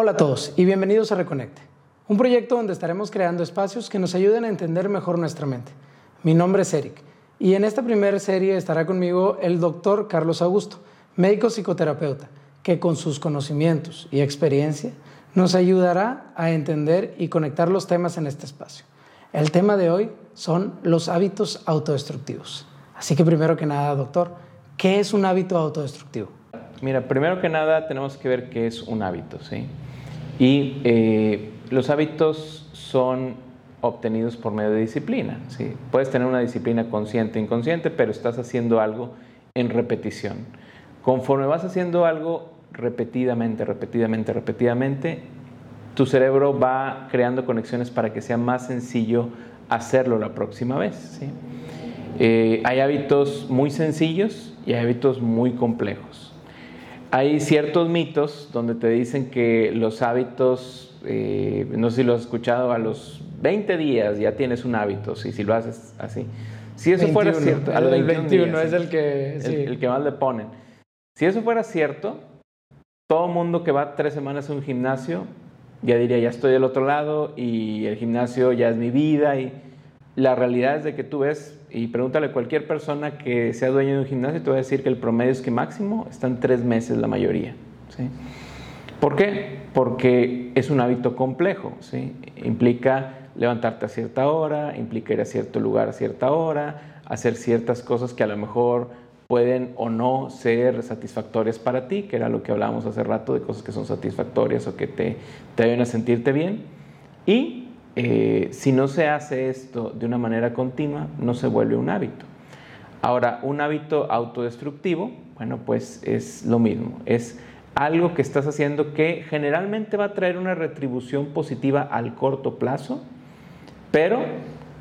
Hola a todos y bienvenidos a Reconecte, un proyecto donde estaremos creando espacios que nos ayuden a entender mejor nuestra mente. Mi nombre es Eric y en esta primera serie estará conmigo el doctor Carlos Augusto, médico psicoterapeuta, que con sus conocimientos y experiencia nos ayudará a entender y conectar los temas en este espacio. El tema de hoy son los hábitos autodestructivos. Así que primero que nada, doctor, ¿qué es un hábito autodestructivo? Mira, primero que nada tenemos que ver qué es un hábito, ¿sí? Y eh, los hábitos son obtenidos por medio de disciplina. ¿sí? Puedes tener una disciplina consciente e inconsciente, pero estás haciendo algo en repetición. Conforme vas haciendo algo repetidamente, repetidamente, repetidamente, tu cerebro va creando conexiones para que sea más sencillo hacerlo la próxima vez. ¿sí? Eh, hay hábitos muy sencillos y hay hábitos muy complejos. Hay ciertos mitos donde te dicen que los hábitos, eh, no sé si lo has escuchado, a los 20 días ya tienes un hábito, si, si lo haces así. Si eso fuera cierto, a los 21, es el que, el, que más le ponen. Si eso fuera cierto, todo mundo que va tres semanas a un gimnasio ya diría, ya estoy del otro lado y el gimnasio ya es mi vida y la realidad es de que tú ves, y pregúntale a cualquier persona que sea dueño de un gimnasio, te va a decir que el promedio es que máximo están tres meses la mayoría. ¿sí? ¿Por qué? Porque es un hábito complejo. ¿sí? Implica levantarte a cierta hora, implica ir a cierto lugar a cierta hora, hacer ciertas cosas que a lo mejor pueden o no ser satisfactorias para ti, que era lo que hablábamos hace rato de cosas que son satisfactorias o que te, te ayudan a sentirte bien. Y eh, si no se hace esto de una manera continua, no se vuelve un hábito. Ahora, un hábito autodestructivo, bueno, pues es lo mismo, es algo que estás haciendo que generalmente va a traer una retribución positiva al corto plazo, pero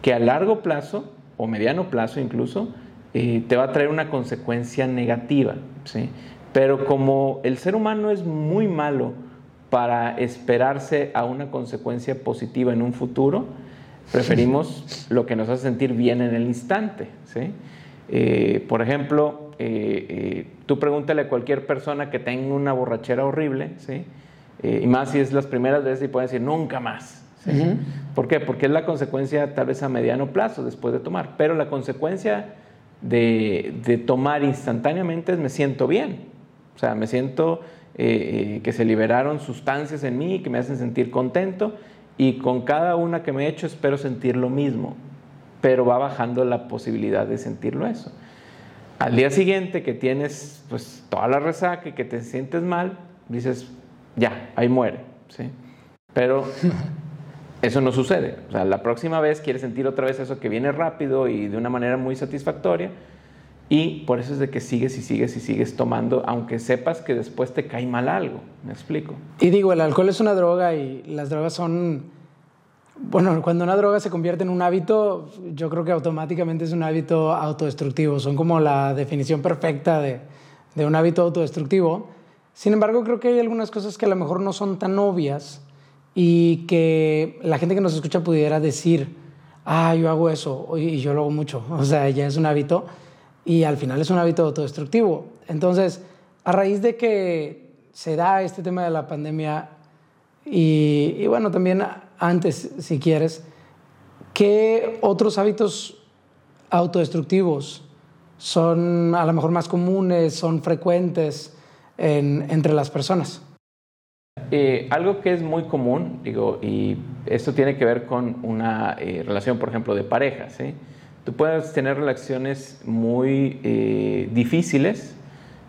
que a largo plazo o mediano plazo incluso eh, te va a traer una consecuencia negativa. ¿sí? Pero como el ser humano es muy malo, para esperarse a una consecuencia positiva en un futuro, preferimos lo que nos hace sentir bien en el instante. ¿sí? Eh, por ejemplo, eh, eh, tú pregúntale a cualquier persona que tenga una borrachera horrible, ¿sí? y más si es las primeras veces y puede decir nunca más. ¿Por qué? Porque es la consecuencia tal vez a mediano plazo después de tomar, pero la consecuencia de, de tomar instantáneamente es me siento bien, o sea, me siento eh, que se liberaron sustancias en mí que me hacen sentir contento y con cada una que me he hecho espero sentir lo mismo, pero va bajando la posibilidad de sentirlo eso. Al día siguiente que tienes pues toda la resaca y que te sientes mal, dices, ya, ahí muere, ¿sí? Pero eso no sucede. O sea, la próxima vez quieres sentir otra vez eso que viene rápido y de una manera muy satisfactoria, y por eso es de que sigues y sigues y sigues tomando, aunque sepas que después te cae mal algo. ¿Me explico? Y digo, el alcohol es una droga y las drogas son... Bueno, cuando una droga se convierte en un hábito, yo creo que automáticamente es un hábito autodestructivo. Son como la definición perfecta de, un hábito autodestructivo. Sin embargo, creo que hay algunas cosas que a lo mejor no son tan obvias y que la gente que nos escucha pudiera decir, ah, yo hago eso y yo lo hago mucho. O sea, ya es un hábito y al final es un hábito autodestructivo. Entonces, a raíz de que se da este tema de la pandemia y, bueno, también antes, si quieres, ¿qué otros hábitos autodestructivos son a lo mejor más comunes, son frecuentes entre las personas? Eh, algo que es muy común, digo, y esto tiene que ver con una eh, relación, por ejemplo, de pareja, ¿sí? Tú puedes tener relaciones muy eh, difíciles,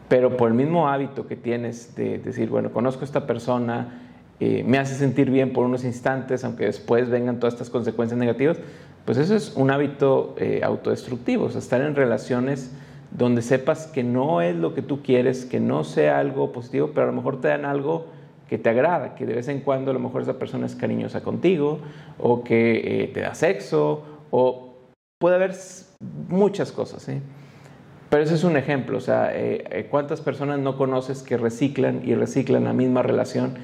pero por el mismo hábito que tienes de decir, bueno, conozco a esta persona, eh, me hace sentir bien por unos instantes, aunque después vengan todas estas consecuencias negativas, pues eso es un hábito eh, autodestructivo, o sea, estar en relaciones donde sepas que no es lo que tú quieres, que no sea algo positivo, pero a lo mejor te dan algo que te agrada, que de vez en cuando a lo mejor esa persona es cariñosa contigo, o que te da sexo, o Puede haber muchas cosas, ¿sí? Pero ese es un ejemplo, o sea, eh, eh, ¿cuántas personas no conoces que reciclan y reciclan la misma relación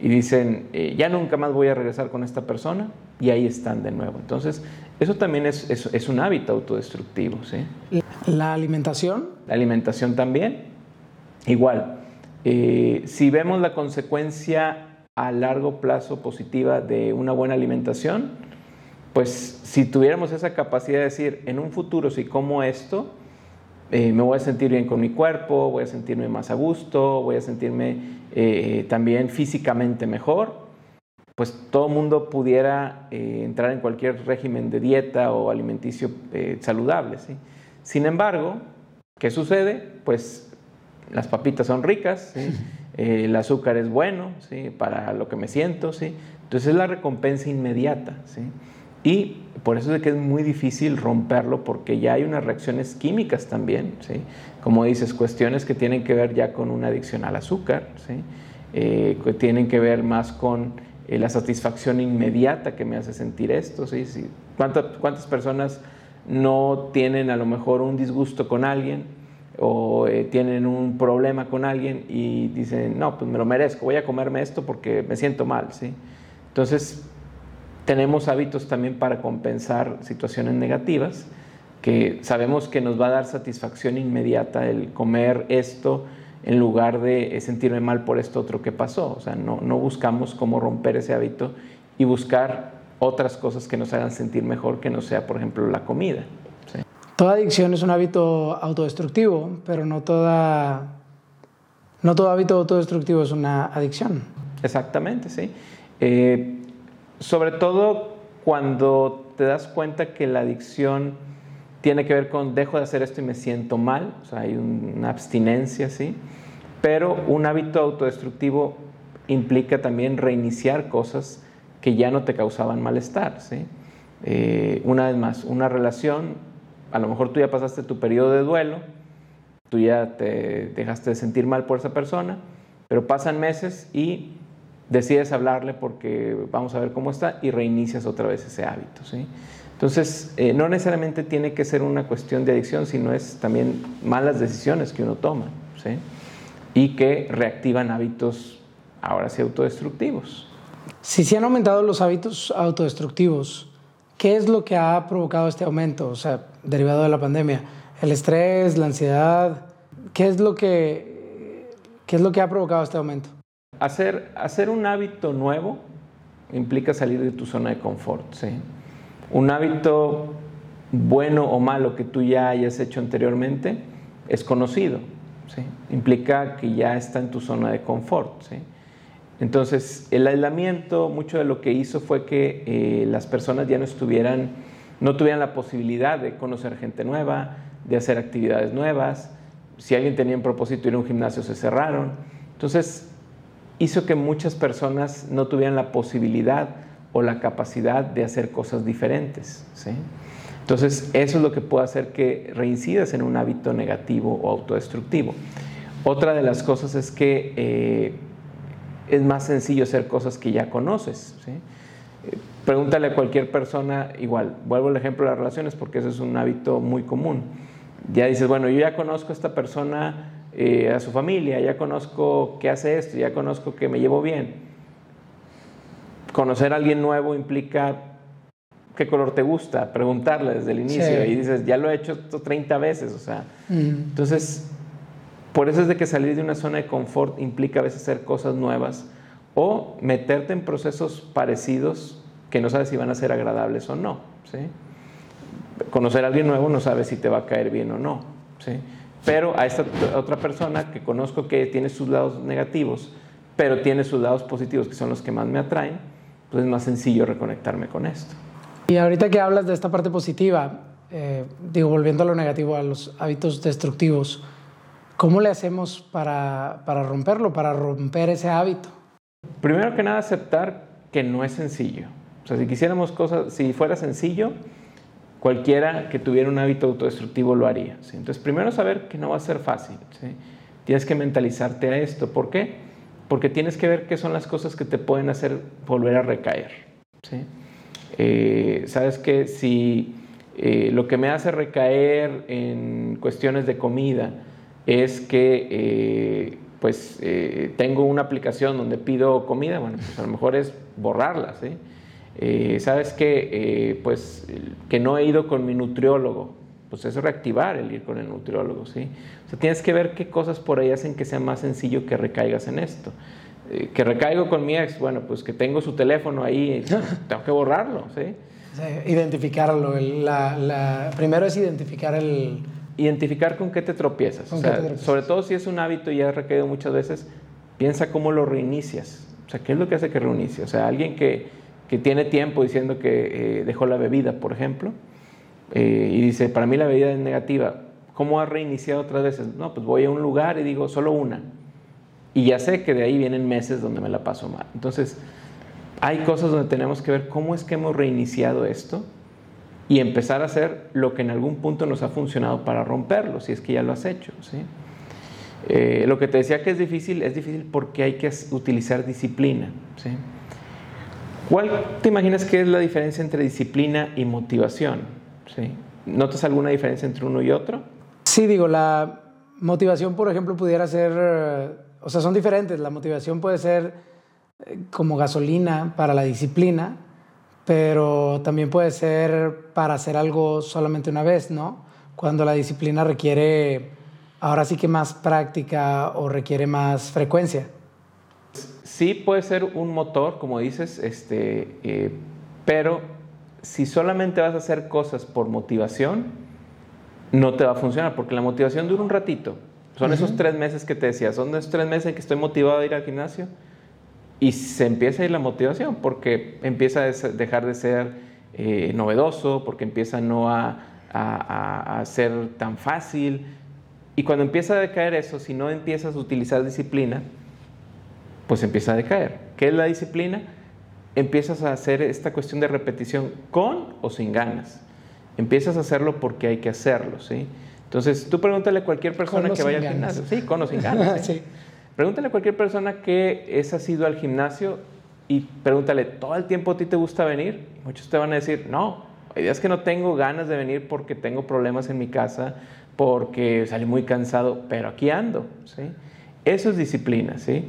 y dicen, eh, ya nunca más voy a regresar con esta persona y ahí están de nuevo? Entonces, eso también es, es, un hábito autodestructivo, ¿sí? ¿La alimentación? La alimentación también, igual. si vemos la consecuencia a largo plazo positiva de una buena alimentación, pues si tuviéramos esa capacidad de decir, en un futuro si como esto, eh, me voy a sentir bien con mi cuerpo, voy a sentirme más a gusto, voy a sentirme eh, también físicamente mejor, pues todo el mundo pudiera eh, entrar en cualquier régimen de dieta o alimenticio saludable. ¿sí? Sin embargo, ¿qué sucede? Pues las papitas son ricas, el azúcar es bueno ¿sí? para lo que me siento, ¿sí? entonces es la recompensa inmediata. ¿sí? Y por eso es que es muy difícil romperlo porque ya hay unas reacciones químicas también, ¿sí? como dices, cuestiones que tienen que ver ya con una adicción al azúcar, ¿sí? Eh, que tienen que ver más con eh, la satisfacción inmediata que me hace sentir esto. ¿sí? ¿Sí? ¿Cuántas, ¿Cuántas personas no tienen a lo mejor un disgusto con alguien o eh, tienen un problema con alguien y dicen, no, pues me lo merezco, voy a comerme esto porque me siento mal? ¿sí? Entonces, tenemos hábitos también para compensar situaciones negativas, que sabemos que nos va a dar satisfacción inmediata el comer esto en lugar de sentirme mal por esto otro que pasó. O sea, no, no buscamos cómo romper ese hábito y buscar otras cosas que nos hagan sentir mejor, que no sea, por ejemplo, la comida. Toda adicción es un hábito autodestructivo, pero no, toda, no todo hábito autodestructivo es una adicción. Exactamente, sí. Eh, sobre todo cuando te das cuenta que la adicción tiene que ver con dejo de hacer esto y me siento mal, o sea, hay una abstinencia, ¿sí? Pero un hábito autodestructivo implica también reiniciar cosas que ya no te causaban malestar, ¿sí? Eh, una vez más, una relación, a lo mejor tú ya pasaste tu periodo de duelo, tú ya te dejaste de sentir mal por esa persona, pero pasan meses y decides hablarle porque vamos a ver cómo está y reinicias otra vez ese hábito. ¿sí? Entonces, eh, no necesariamente tiene que ser una cuestión de adicción, sino es también malas decisiones que uno toma ¿sí? y que reactivan hábitos ahora sí autodestructivos. Si se han aumentado los hábitos autodestructivos, ¿qué es lo que ha provocado este aumento? O sea, derivado de la pandemia. ¿El estrés, la ansiedad? ¿Qué es lo que, qué es lo que ha provocado este aumento? Hacer, un hábito nuevo implica salir de tu zona de confort. Un hábito bueno o malo que tú ya hayas hecho anteriormente es conocido. ¿sí? Implica que ya está en tu zona de confort. Entonces, el aislamiento, mucho de lo que hizo fue que eh, las personas ya no estuvieran, no tuvieran la posibilidad de conocer gente nueva, de hacer actividades nuevas. Si alguien tenía un propósito ir a un gimnasio, se cerraron. Entonces, hizo que muchas personas no tuvieran la posibilidad o la capacidad de hacer cosas diferentes. Entonces, eso es lo que puede hacer que reincidas en un hábito negativo o autodestructivo. Otra de las cosas es que eh, es más sencillo hacer cosas que ya conoces. pregúntale a cualquier persona, igual, vuelvo al ejemplo de las relaciones porque eso es un hábito muy común. Ya dices, bueno, yo ya conozco a esta persona eh, a su familia, ya conozco que hace esto, ya conozco que me llevo bien. Conocer a alguien nuevo implica qué color te gusta, preguntarle desde el inicio y dices, ya lo he hecho 30 veces, o sea. Entonces, por eso es de que salir de una zona de confort implica a veces hacer cosas nuevas o meterte en procesos parecidos que no sabes si van a ser agradables o no. ¿sí? Conocer a alguien nuevo no sabes si te va a caer bien o no. ¿sí? Pero a esta otra persona que conozco que tiene sus lados negativos, pero tiene sus lados positivos, que son los que más me atraen, pues es más sencillo reconectarme con esto. Y ahorita que hablas de esta parte positiva, eh, digo, volviendo a lo negativo, a los hábitos destructivos, ¿cómo le hacemos para, para romperlo, para romper ese hábito? Primero que nada, aceptar que no es sencillo. O sea, si quisiéramos cosas, si fuera sencillo, Cualquiera que tuviera un hábito autodestructivo lo haría. Entonces, primero saber que no va a ser fácil. Tienes que mentalizarte a esto. ¿Por qué? Porque tienes que ver qué son las cosas que te pueden hacer volver a recaer. Eh, Sabes que si eh, lo que me hace recaer en cuestiones de comida es que eh, pues tengo una aplicación donde pido comida, bueno, pues a lo mejor es borrarla, ¿sí? Eh, ¿Sabes que eh, pues que no he ido con mi nutriólogo. Pues es reactivar el ir con el nutriólogo, ¿sí? O sea, tienes que ver qué cosas por ahí hacen que sea más sencillo que recaigas en esto. Eh, que recaigo con mi ex, bueno, pues que tengo su teléfono ahí, tengo que borrarlo, ¿sí? identificarlo. la, primero es identificar el... Identificar con qué te tropiezas. Sobre todo si es un hábito y has recaído muchas veces, piensa cómo lo reinicias. O sea, ¿qué es lo que hace que reinicie? O sea, alguien que, que tiene tiempo diciendo que eh, dejó la bebida, por ejemplo, eh, y dice, para mí la bebida es negativa, ¿cómo ha reiniciado otras veces? No, pues voy a un lugar y digo, solo una. Y ya sé que de ahí vienen meses donde me la paso mal. Entonces, hay cosas donde tenemos que ver cómo es que hemos reiniciado esto y empezar a hacer lo que en algún punto nos ha funcionado para romperlo, si es que ya lo has hecho. ¿sí? Eh, lo que te decía que es difícil, es difícil porque hay que utilizar disciplina. ¿sí? ¿Cuál te imaginas que es la diferencia entre disciplina y motivación? ¿sí? ¿Notas alguna diferencia entre uno y otro? Sí, digo, la motivación, por ejemplo, pudiera ser, eh, o sea, son diferentes. La motivación puede ser como gasolina para la disciplina, pero también puede ser para hacer algo solamente una vez, ¿no? Cuando la disciplina requiere ahora sí que más práctica o requiere más frecuencia. Sí puede ser un motor, como dices, este, eh, pero si solamente vas a hacer cosas por motivación, no te va a funcionar, porque la motivación dura un ratito. Son esos tres meses que te decía, son esos tres meses en que estoy motivado a ir al gimnasio y se empieza a ir la motivación porque empieza a dejar de ser eh, novedoso, porque empieza no a, a, ser tan fácil. Y cuando empieza a decaer eso, si no empiezas a utilizar disciplina, pues empieza a decaer. ¿Qué es la disciplina? Empiezas a hacer esta cuestión de repetición con o sin ganas. Empiezas a hacerlo porque hay que hacerlo, ¿sí? Entonces, tú pregúntale a cualquier persona que vaya al gimnasio. Sí, con o sin ganas. ¿sí? Pregúntale a cualquier persona que es asiduo al gimnasio y pregúntale, ¿todo el tiempo a ti te gusta venir? Muchos te van a decir, no, hay días que no tengo ganas de venir porque tengo problemas en mi casa, porque salí muy cansado, pero aquí ando, ¿sí? Eso es disciplina, ¿sí?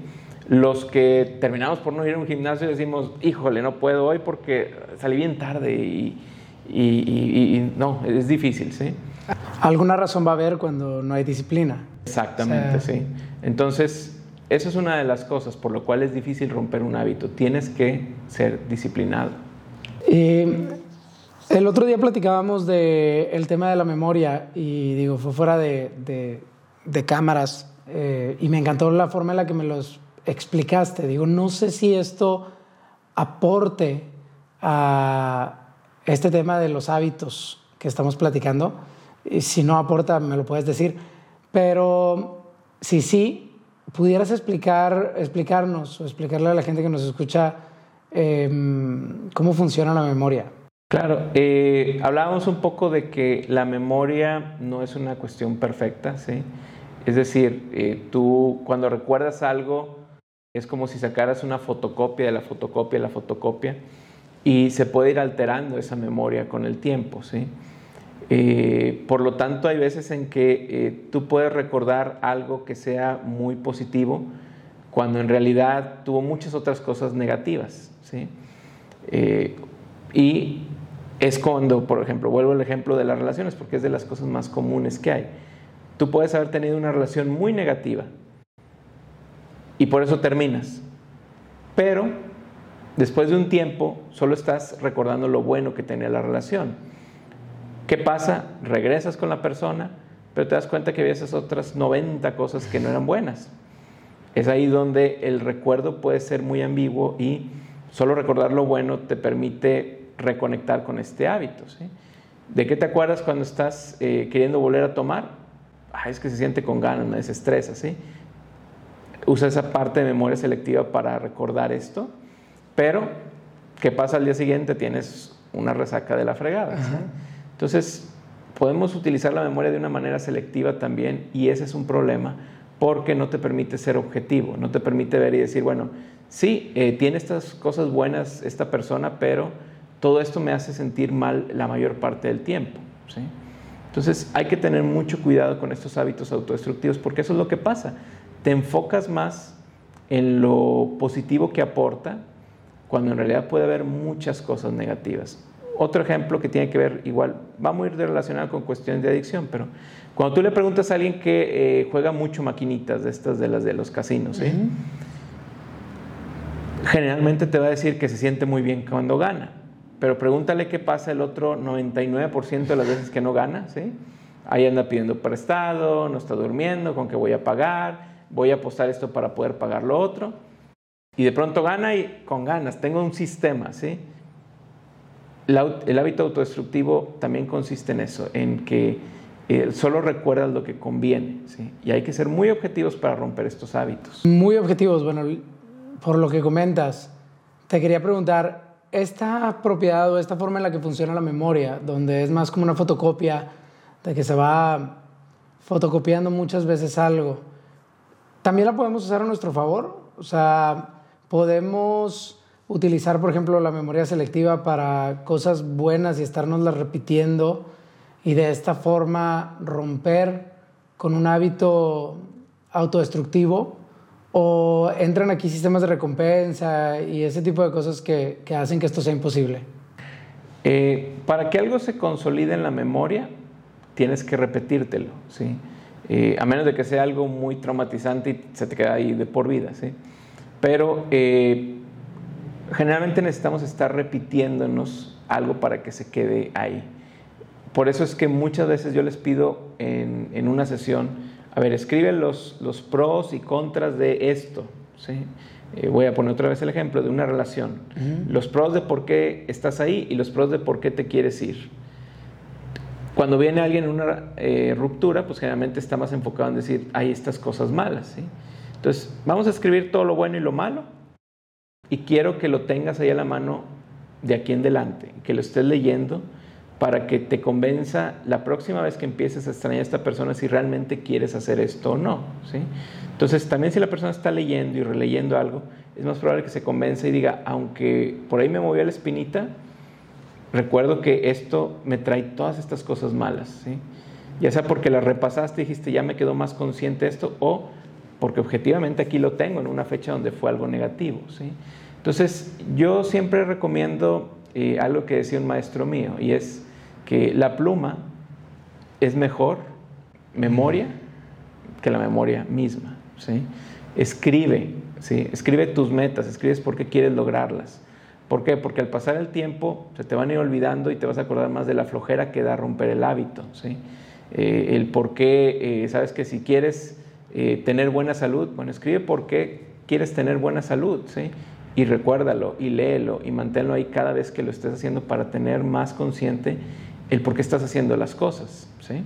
Los que terminamos por no ir a un gimnasio decimos, híjole, no puedo hoy porque salí bien tarde y, y, no, es difícil, ¿sí? Alguna razón va a haber cuando no hay disciplina. Exactamente, sí. Entonces, eso es una de las cosas por lo cual es difícil romper un hábito. Tienes que ser disciplinado. el otro día platicábamos del el tema de la memoria y digo, fue fuera de, de, cámaras eh, y me encantó la forma en la que me los explicaste. Digo, no sé si esto aporte a este tema de los hábitos que estamos platicando. Y si no aporta, me lo puedes decir. Pero si sí, pudieras explicar, explicarnos o explicarle a la gente que nos escucha em, cómo funciona la memoria. Claro, eh, hablábamos un poco de que la memoria no es una cuestión perfecta, ¿sí? Es decir, eh, tú cuando recuerdas algo es como si sacaras una fotocopia de la fotocopia de la fotocopia y se puede ir alterando esa memoria con el tiempo, ¿sí? Eh, por lo tanto, hay veces en que eh, tú puedes recordar algo que sea muy positivo cuando en realidad tuvo muchas otras cosas negativas. ¿sí? Eh, y es cuando, por ejemplo, vuelvo al ejemplo de las relaciones, porque es de las cosas más comunes que hay. Tú puedes haber tenido una relación muy negativa y por eso terminas. Pero después de un tiempo solo estás recordando lo bueno que tenía la relación ¿Qué pasa? Regresas con la persona, pero te das cuenta que había esas otras 90 cosas que no eran buenas. Es ahí donde el recuerdo puede ser muy ambiguo y solo recordar lo bueno te permite reconectar con este hábito. ¿De qué te acuerdas cuando estás eh, queriendo volver a tomar? Ah, es que se siente con ganas, me desestresa. ¿sí? Usa esa parte de memoria selectiva para recordar esto, pero ¿qué pasa al día siguiente? Tienes una resaca de la fregada. Entonces, podemos utilizar la memoria de una manera selectiva también y ese es un problema porque no te permite ser objetivo, no te permite ver y decir, bueno, sí, eh, tiene estas cosas buenas esta persona, pero todo esto me hace sentir mal la mayor parte del tiempo. Entonces hay que tener mucho cuidado con estos hábitos autodestructivos porque eso es lo que pasa. Te enfocas más en lo positivo que aporta cuando en realidad puede haber muchas cosas negativas. Otro ejemplo que tiene que ver, igual, va muy relacionado con cuestiones de adicción, pero cuando tú le preguntas a alguien que eh, juega mucho maquinitas de estas de las de los casinos, generalmente te va a decir que se siente muy bien cuando gana. Pero pregúntale qué pasa el otro 99% de las veces que no gana, ¿sí? Ahí anda pidiendo prestado, no está durmiendo, con qué voy a pagar, voy a apostar esto para poder pagar lo otro. Y de pronto gana y con ganas, tengo un sistema, ¿sí? el hábito autodestructivo también consiste en eso, en que eh, solo recuerdas lo que conviene, ¿sí? Y hay que ser muy objetivos para romper estos hábitos. Muy objetivos, bueno, por lo que comentas, te quería preguntar, esta propiedad o esta forma en la que funciona la memoria, donde es más como una fotocopia, de que se va fotocopiando muchas veces algo, ¿también la podemos usar a nuestro favor? O sea, podemos utilizar, por ejemplo, la memoria selectiva para cosas buenas y estarnoslas repitiendo y de esta forma romper con un hábito autodestructivo o entran aquí sistemas de recompensa y ese tipo de cosas que, que hacen que esto sea imposible? Eh, para que algo se consolide en la memoria, tienes que repetírtelo, ¿sí? Eh, a menos de que sea algo muy traumatizante y se te queda ahí de por vida, ¿sí? Pero eh, generalmente necesitamos estar repitiéndonos algo para que se quede ahí. Por eso es que muchas veces yo les pido en, una sesión, a ver, escribe los, los, pros y contras de esto. ¿sí? Eh, voy a poner otra vez el ejemplo de una relación. Los pros de por qué estás ahí y los pros de por qué te quieres ir. Cuando viene alguien en una eh, ruptura, pues generalmente está más enfocado en decir, hay estas cosas malas. ¿sí? Entonces, vamos a escribir todo lo bueno y lo malo y quiero que lo tengas ahí a la mano de aquí en delante, que lo estés leyendo para que te convenza la próxima vez que empieces a extrañar a esta persona si realmente quieres hacer esto o no. ¿sí? Entonces, también si la persona está leyendo y releyendo algo, es más probable que se convenza y diga, aunque por ahí me movió la espinita, recuerdo que esto me trae todas estas cosas malas. ¿sí? Ya sea porque la repasaste y dijiste, ya me quedó más consciente esto, o porque objetivamente aquí lo tengo en una fecha donde fue algo negativo. ¿sí? Entonces, yo siempre recomiendo eh, algo que decía un maestro mío, y es que la pluma es mejor memoria que la memoria misma. ¿sí? Escribe, ¿sí? escribe tus metas, escribes por qué quieres lograrlas. ¿Por qué? Porque al pasar el tiempo se te van a ir olvidando y te vas a acordar más de la flojera que da romper el hábito. ¿sí? Eh, el por qué, eh, sabes que si quieres eh, tener buena salud, bueno, escribe por qué quieres tener buena salud, ¿sí? Y recuérdalo y léelo y manténlo ahí cada vez que lo estés haciendo para tener más consciente el por qué estás haciendo las cosas, ¿sí?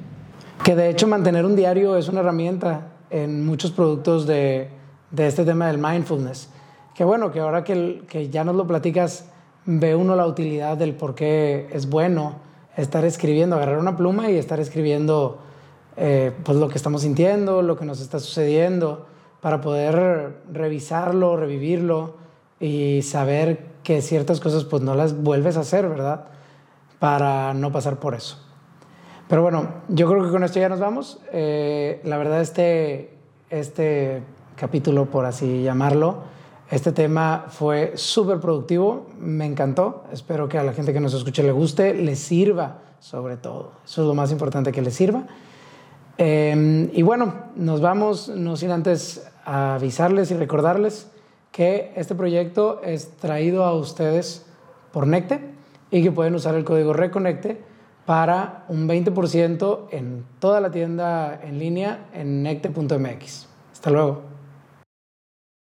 Que de hecho mantener un diario es una herramienta en muchos productos de, de este tema del mindfulness. Que bueno, que ahora que, que ya nos lo platicas, ve uno la utilidad del por qué es bueno estar escribiendo, agarrar una pluma y estar escribiendo eh, pues lo que estamos sintiendo, lo que nos está sucediendo, para poder revisarlo, revivirlo y saber que ciertas cosas pues no las vuelves a hacer, ¿verdad? Para no pasar por eso. Pero bueno, yo creo que con esto ya nos vamos. Eh, la verdad este, este capítulo, por así llamarlo, este tema fue súper productivo, me encantó. Espero que a la gente que nos escuche le guste, le sirva sobre todo. Eso es lo más importante, que le sirva. Em, y bueno, nos vamos, no sin antes avisarles y recordarles que este proyecto es traído a ustedes por Necte y que pueden usar el código Reconecte para un 20% en toda la tienda en línea en necte.mx. Hasta luego.